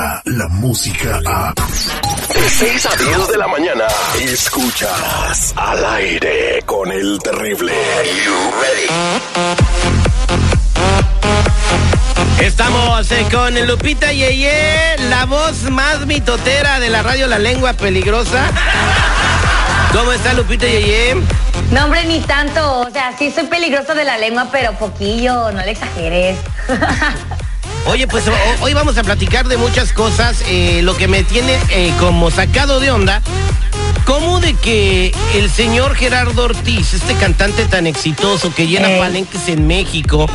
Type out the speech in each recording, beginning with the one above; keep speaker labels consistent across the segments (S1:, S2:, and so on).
S1: llega la música a...
S2: De 6 a 10 de la mañana, escuchas al aire con el terrible.
S3: Estamos eh, con Lupita Yeye, la voz más mitotera de la radio La Lengua Peligrosa. ¿Cómo está Lupita Yeye?
S4: No, hombre, ni tanto. O sea, sí soy peligroso de la lengua, pero poquillo, no le exageres.
S3: Oye, pues ho- hoy vamos a platicar de muchas cosas. eh, lo que me tiene eh, como sacado de onda, ¿cómo de que el señor Gerardo Ortiz, este cantante tan exitoso que llena
S4: Ey.
S3: palenques en México,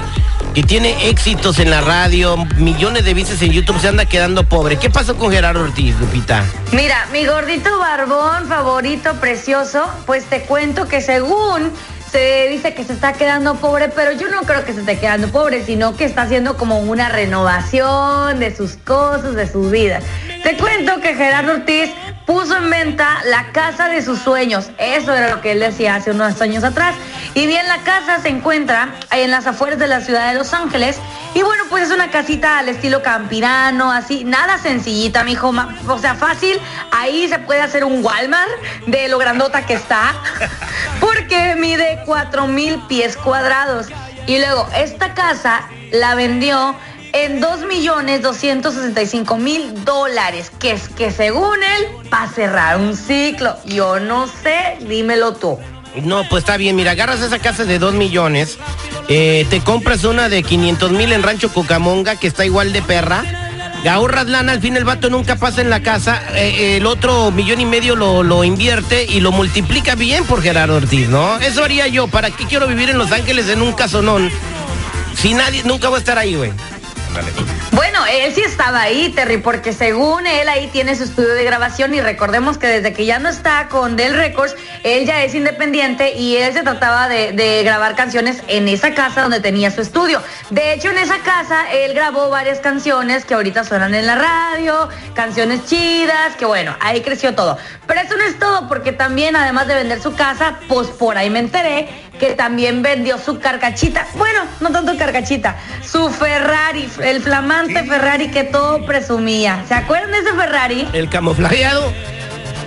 S3: que tiene éxitos en la radio, millones de vistas en YouTube, se anda quedando pobre? ¿Qué pasó con Gerardo Ortiz, Lupita?
S4: Mira, mi gordito barbón favorito, precioso, pues te cuento que según dice que se está quedando pobre, pero yo no creo que se esté quedando pobre, sino que está haciendo como una renovación de sus cosas, de sus vidas. Te cuento que Gerardo Ortiz puso en venta la casa de sus sueños. Eso era lo que él decía hace unos años atrás. Y bien, la casa se encuentra en las afueras de la ciudad de Los Ángeles. Y bueno, pues es una casita al estilo campirano, así, nada sencillita, mijo. O sea, fácil. Ahí se puede hacer un Walmart de lo grandota que está. Porque mide 4 mil pies cuadrados. Y luego, esta casa la vendió en 2 millones 265 mil dólares, que es que según él, va a cerrar un ciclo. Yo no sé, dímelo tú.
S3: No, pues está bien, mira, agarras esa casa de 2 millones, eh, te compras una de 500 mil en Rancho Cucamonga, que está igual de perra, ahorras lana, al fin el vato nunca pasa en la casa, eh, el otro millón y medio lo, lo invierte y lo multiplica bien por Gerardo Ortiz, ¿no? Eso haría yo, ¿para qué quiero vivir en Los Ángeles en un casonón? Si nadie, nunca voy a estar ahí, güey.
S4: Bueno, él sí estaba ahí, Terry, porque según él ahí tiene su estudio de grabación y recordemos que desde que ya no está con Dell Records, él ya es independiente y él se trataba de, de grabar canciones en esa casa donde tenía su estudio. De hecho, en esa casa él grabó varias canciones que ahorita suenan en la radio, canciones chidas, que bueno, ahí creció todo. Pero eso no es todo, porque también además de vender su casa, pues por ahí me enteré que también vendió su carcachita. Bueno, no tanto carcachita, su Ferrari, el flamante Ferrari que todo presumía. ¿Se acuerdan de ese Ferrari?
S3: El camuflajeado.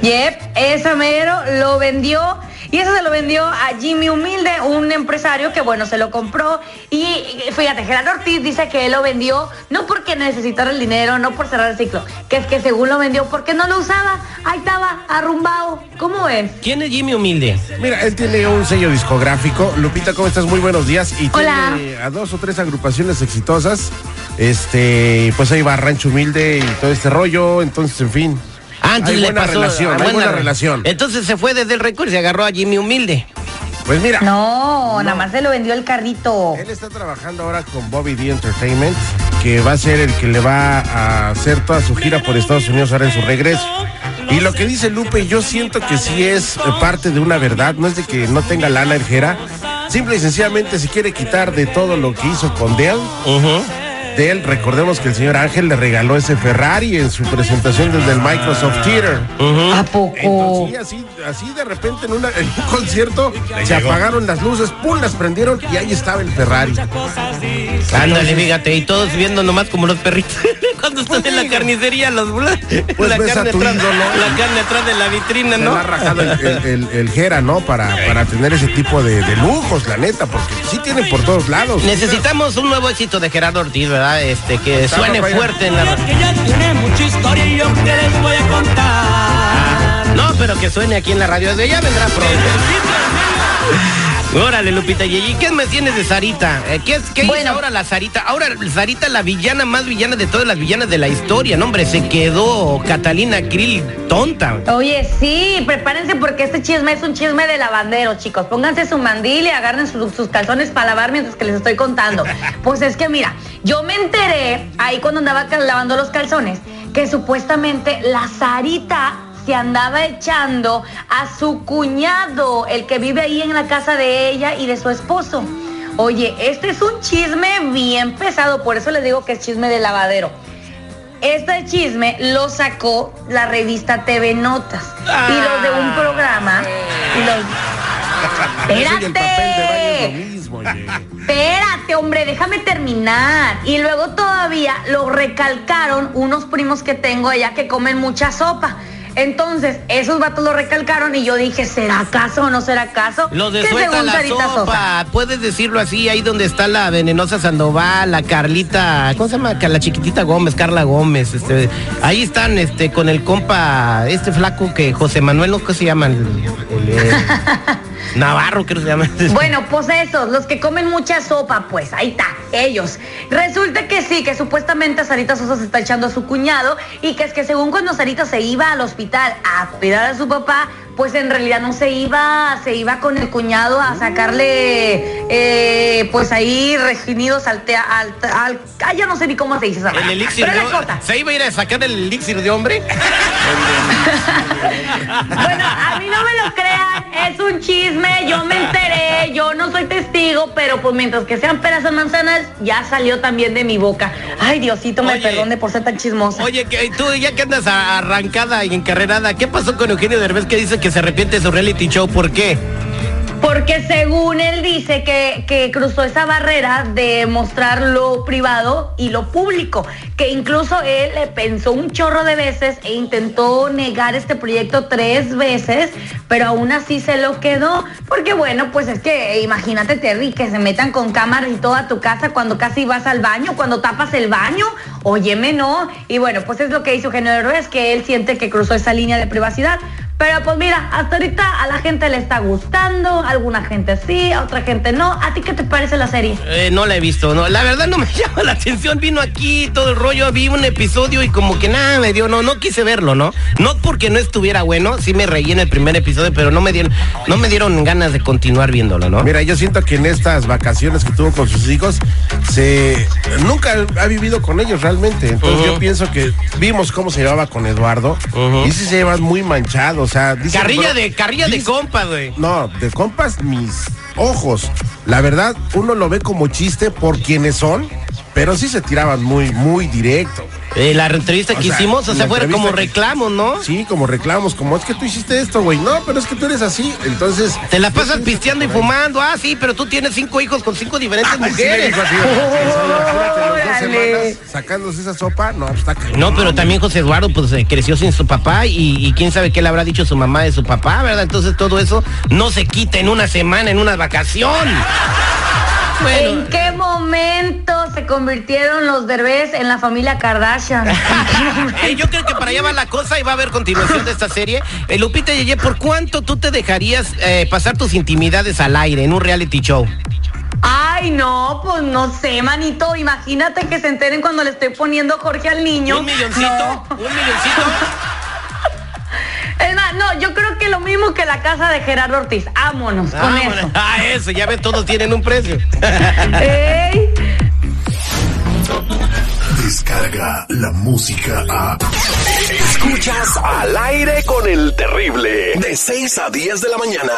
S4: Yep, ese mero lo vendió. Y eso se lo vendió a Jimmy Humilde, un empresario que, bueno, se lo compró. Y fíjate, Gerardo Ortiz dice que él lo vendió no porque necesitara el dinero, no por cerrar el ciclo, que es que según lo vendió porque no lo usaba. Ahí estaba, arrumbado. ¿Cómo es?
S3: ¿Quién es Jimmy Humilde?
S5: Mira, él tiene un sello discográfico. Lupita, ¿cómo estás? Muy buenos días. Y
S4: Hola.
S5: tiene a dos o tres agrupaciones exitosas. Este, pues ahí va Rancho Humilde y todo este rollo. Entonces, en fin.
S3: Antes
S5: hay
S3: le
S5: buena
S3: pasó.
S5: relación,
S3: ah,
S5: hay buena
S3: re-
S5: relación.
S3: Entonces se fue desde el récord y se agarró a Jimmy Humilde.
S5: Pues mira,
S4: No, nada más se lo vendió el carrito.
S5: él está trabajando ahora con Bobby D Entertainment, que va a ser el que le va a hacer toda su gira por Estados Unidos ahora en su regreso. Y lo que dice Lupe, yo siento que sí es parte de una verdad, no es de que no tenga lana el Jera, simple y sencillamente se quiere quitar de todo lo que hizo con Dell. Dell, recordemos que el señor Ángel le regaló ese Ferrari en su presentación desde el Microsoft Theater.
S4: ¿A poco?
S5: Entonces, sí, así, así de repente en, una- en un concierto se apagaron las luces, pum, las prendieron y ahí estaba el Ferrari.
S3: Ándale, fíjate, y todos viendo nomás como los perritos. Cuando están en la carnicería, los
S5: Pues
S3: la,
S5: ves a
S3: carne
S5: tu
S3: atrás,
S5: ídolo.
S3: la carne atrás de la vitrina,
S5: Se
S3: ¿no?
S5: ha rajado el, el, el- el Jera, ¿no? Para, para tener ese tipo de, de lujos, la neta, porque sí tiene por todos lados.
S3: Necesitamos un nuevo éxito de Gerardo Ortiz, ¿verdad? Este, que
S5: Está,
S3: suene
S5: Rafael.
S3: fuerte en la...
S6: que ya tiene mucha historia y yo que les voy a contar.
S3: No, pero que suene aquí en la radio. De ya vendrá pronto. Órale, Lupita. ¿Y qué me tienes de Sarita? Eh, ¿Qué, es, qué hizo
S4: Bueno.
S3: ahora la Sarita? Ahora Sarita, la villana más villana de todas las villanas de la historia. No, hombre, se quedó Catalina Krill tonta.
S4: Oye, sí, prepárense porque este chisme es un chisme de lavandero, chicos. Pónganse su mandil y agarren su- sus calzones para lavar mientras que les estoy contando. Pues es que mira, yo me enteré ahí cuando andaba lavando los calzones que supuestamente la Sarita se andaba echando a su cuñado, el que vive ahí en la casa de ella y de su esposo. Oye, este es un chisme bien pesado, por eso les digo que es chisme de lavadero. Este chisme lo sacó la revista TV Notas y los de un programa y los ¡Espérate! Espérate, hombre, déjame terminar. Y luego todavía lo recalcaron unos primos que tengo allá que comen mucha sopa. Entonces, esos vatos lo recalcaron y yo dije, ¿será acaso o no será acaso?
S3: Lo de suelta la sopa. Puedes decirlo así, ahí donde está la venenosa Sandoval, la Carlita, ¿cómo se llama? La chiquitita Gómez, Carla Gómez, este, ahí están, este, con el compa, este flaco que José Manuel, ¿no? ¿Qué se llama? El- el, Navarro, creo que se llama.
S4: Bueno, pues esos, los que comen mucha sopa, pues ahí está, ellos. Resulta que sí, que supuestamente Sarita Sosa se está echando a su cuñado y que es que según cuando Sarita se iba al hospital a cuidar a su papá, pues en realidad no se iba, se iba con el cuñado a sacarle, eh, pues ahí reginidos al, tea- al, al, ah, ya no sé ni cómo se dice esa
S3: El elixir
S4: Pero
S3: de
S4: la.
S3: ¿Se iba a ir a sacar el elixir de hombre?
S4: Bueno, a mí no me lo crean, es un chisme, yo me enteré, yo no soy testigo, pero pues mientras que sean peras o manzanas, ya salió también de mi boca. Ay, Diosito, me
S3: Oye.
S4: perdone por ser tan chismosa.
S3: Oye, que tú ya que andas arrancada y encarrerada, ¿qué pasó con Eugenio Derbez que dice que se arrepiente de su reality show? ¿Por qué?
S4: Porque según él dice que, que cruzó esa barrera de mostrar lo privado y lo público, que incluso él le pensó un chorro de veces e intentó negar este proyecto tres veces, pero aún así se lo quedó. Porque bueno, pues es que imagínate, Terry, que se metan con cámaras y todo a tu casa cuando casi vas al baño, cuando tapas el baño. Óyeme, no. Y bueno, pues es lo que hizo Eugenio Derbez, que él siente que cruzó esa línea de privacidad. Pero pues mira, hasta ahorita a la gente le está gustando, a alguna gente sí, a otra gente no. ¿A ti qué te parece la serie?
S3: Eh, no la he visto, no. La verdad no me llama la atención. Vino aquí todo el rollo, vi un episodio y como que nada me dio, no, no quise verlo, ¿no? No porque no estuviera bueno, sí me reí en el primer episodio, pero no me dieron, no me dieron ganas de continuar viéndolo, ¿no?
S5: Mira, yo siento que en estas vacaciones que tuvo con sus hijos, se nunca ha vivido con ellos realmente. Entonces yo pienso que vimos cómo se llevaba con Eduardo y sí se llevan muy manchados. Sea,
S3: carrilla de, carrilla de
S5: dice-
S3: compa, güey.
S5: No, de compas mis ojos. La verdad, uno lo ve como chiste por quienes son, pero sí se tiraban muy, muy directo.
S3: Eh, la entrevista
S5: O
S3: que
S5: sea,
S3: hicimos, o sea, fuera
S5: entrevista
S3: como reclamos, ¿no?
S5: Sí, como reclamos, como es que tú hiciste esto, güey. No, pero es que tú eres así. Entonces.
S3: Te la pasas pisteando y fumando. Ah, sí, pero tú tienes cinco hijos con cinco diferentes
S5: sí le
S3: mujeres.
S5: así, los dos semanas sacándose esa sopa, no, pues está cañón.
S3: No, pero también José Eduardo pues eh, creció sin su papá y, y quién sabe qué le habrá dicho su mamá de su papá, ¿verdad? Entonces todo eso no se quita en una semana, en una vacación. Bueno,
S4: ¿En qué momento se convirtieron los Derbez en la familia Kardashian?
S3: eh, yo creo que para allá va la cosa y va a haber continuación de esta serie. Eh, Lupita Yeye, ¿por cuánto tú te dejarías eh, pasar tus intimidades al aire en un reality show?
S4: Ay, no, pues no sé, manito. Imagínate que se enteren cuando le estoy poniendo Jorge al niño.
S3: ¿Un milloncito?
S4: No.
S3: ¿Un milloncito?
S4: Es más, no, yo creo que lo mismo que la casa de Gerardo Ortiz. Vámonos con eso.
S3: Ah, eso, ya ves, todos tienen un precio.
S4: Ey.
S1: Descarga la música a.
S2: Escuchas al aire con el terrible. De 6 a 10 de la mañana.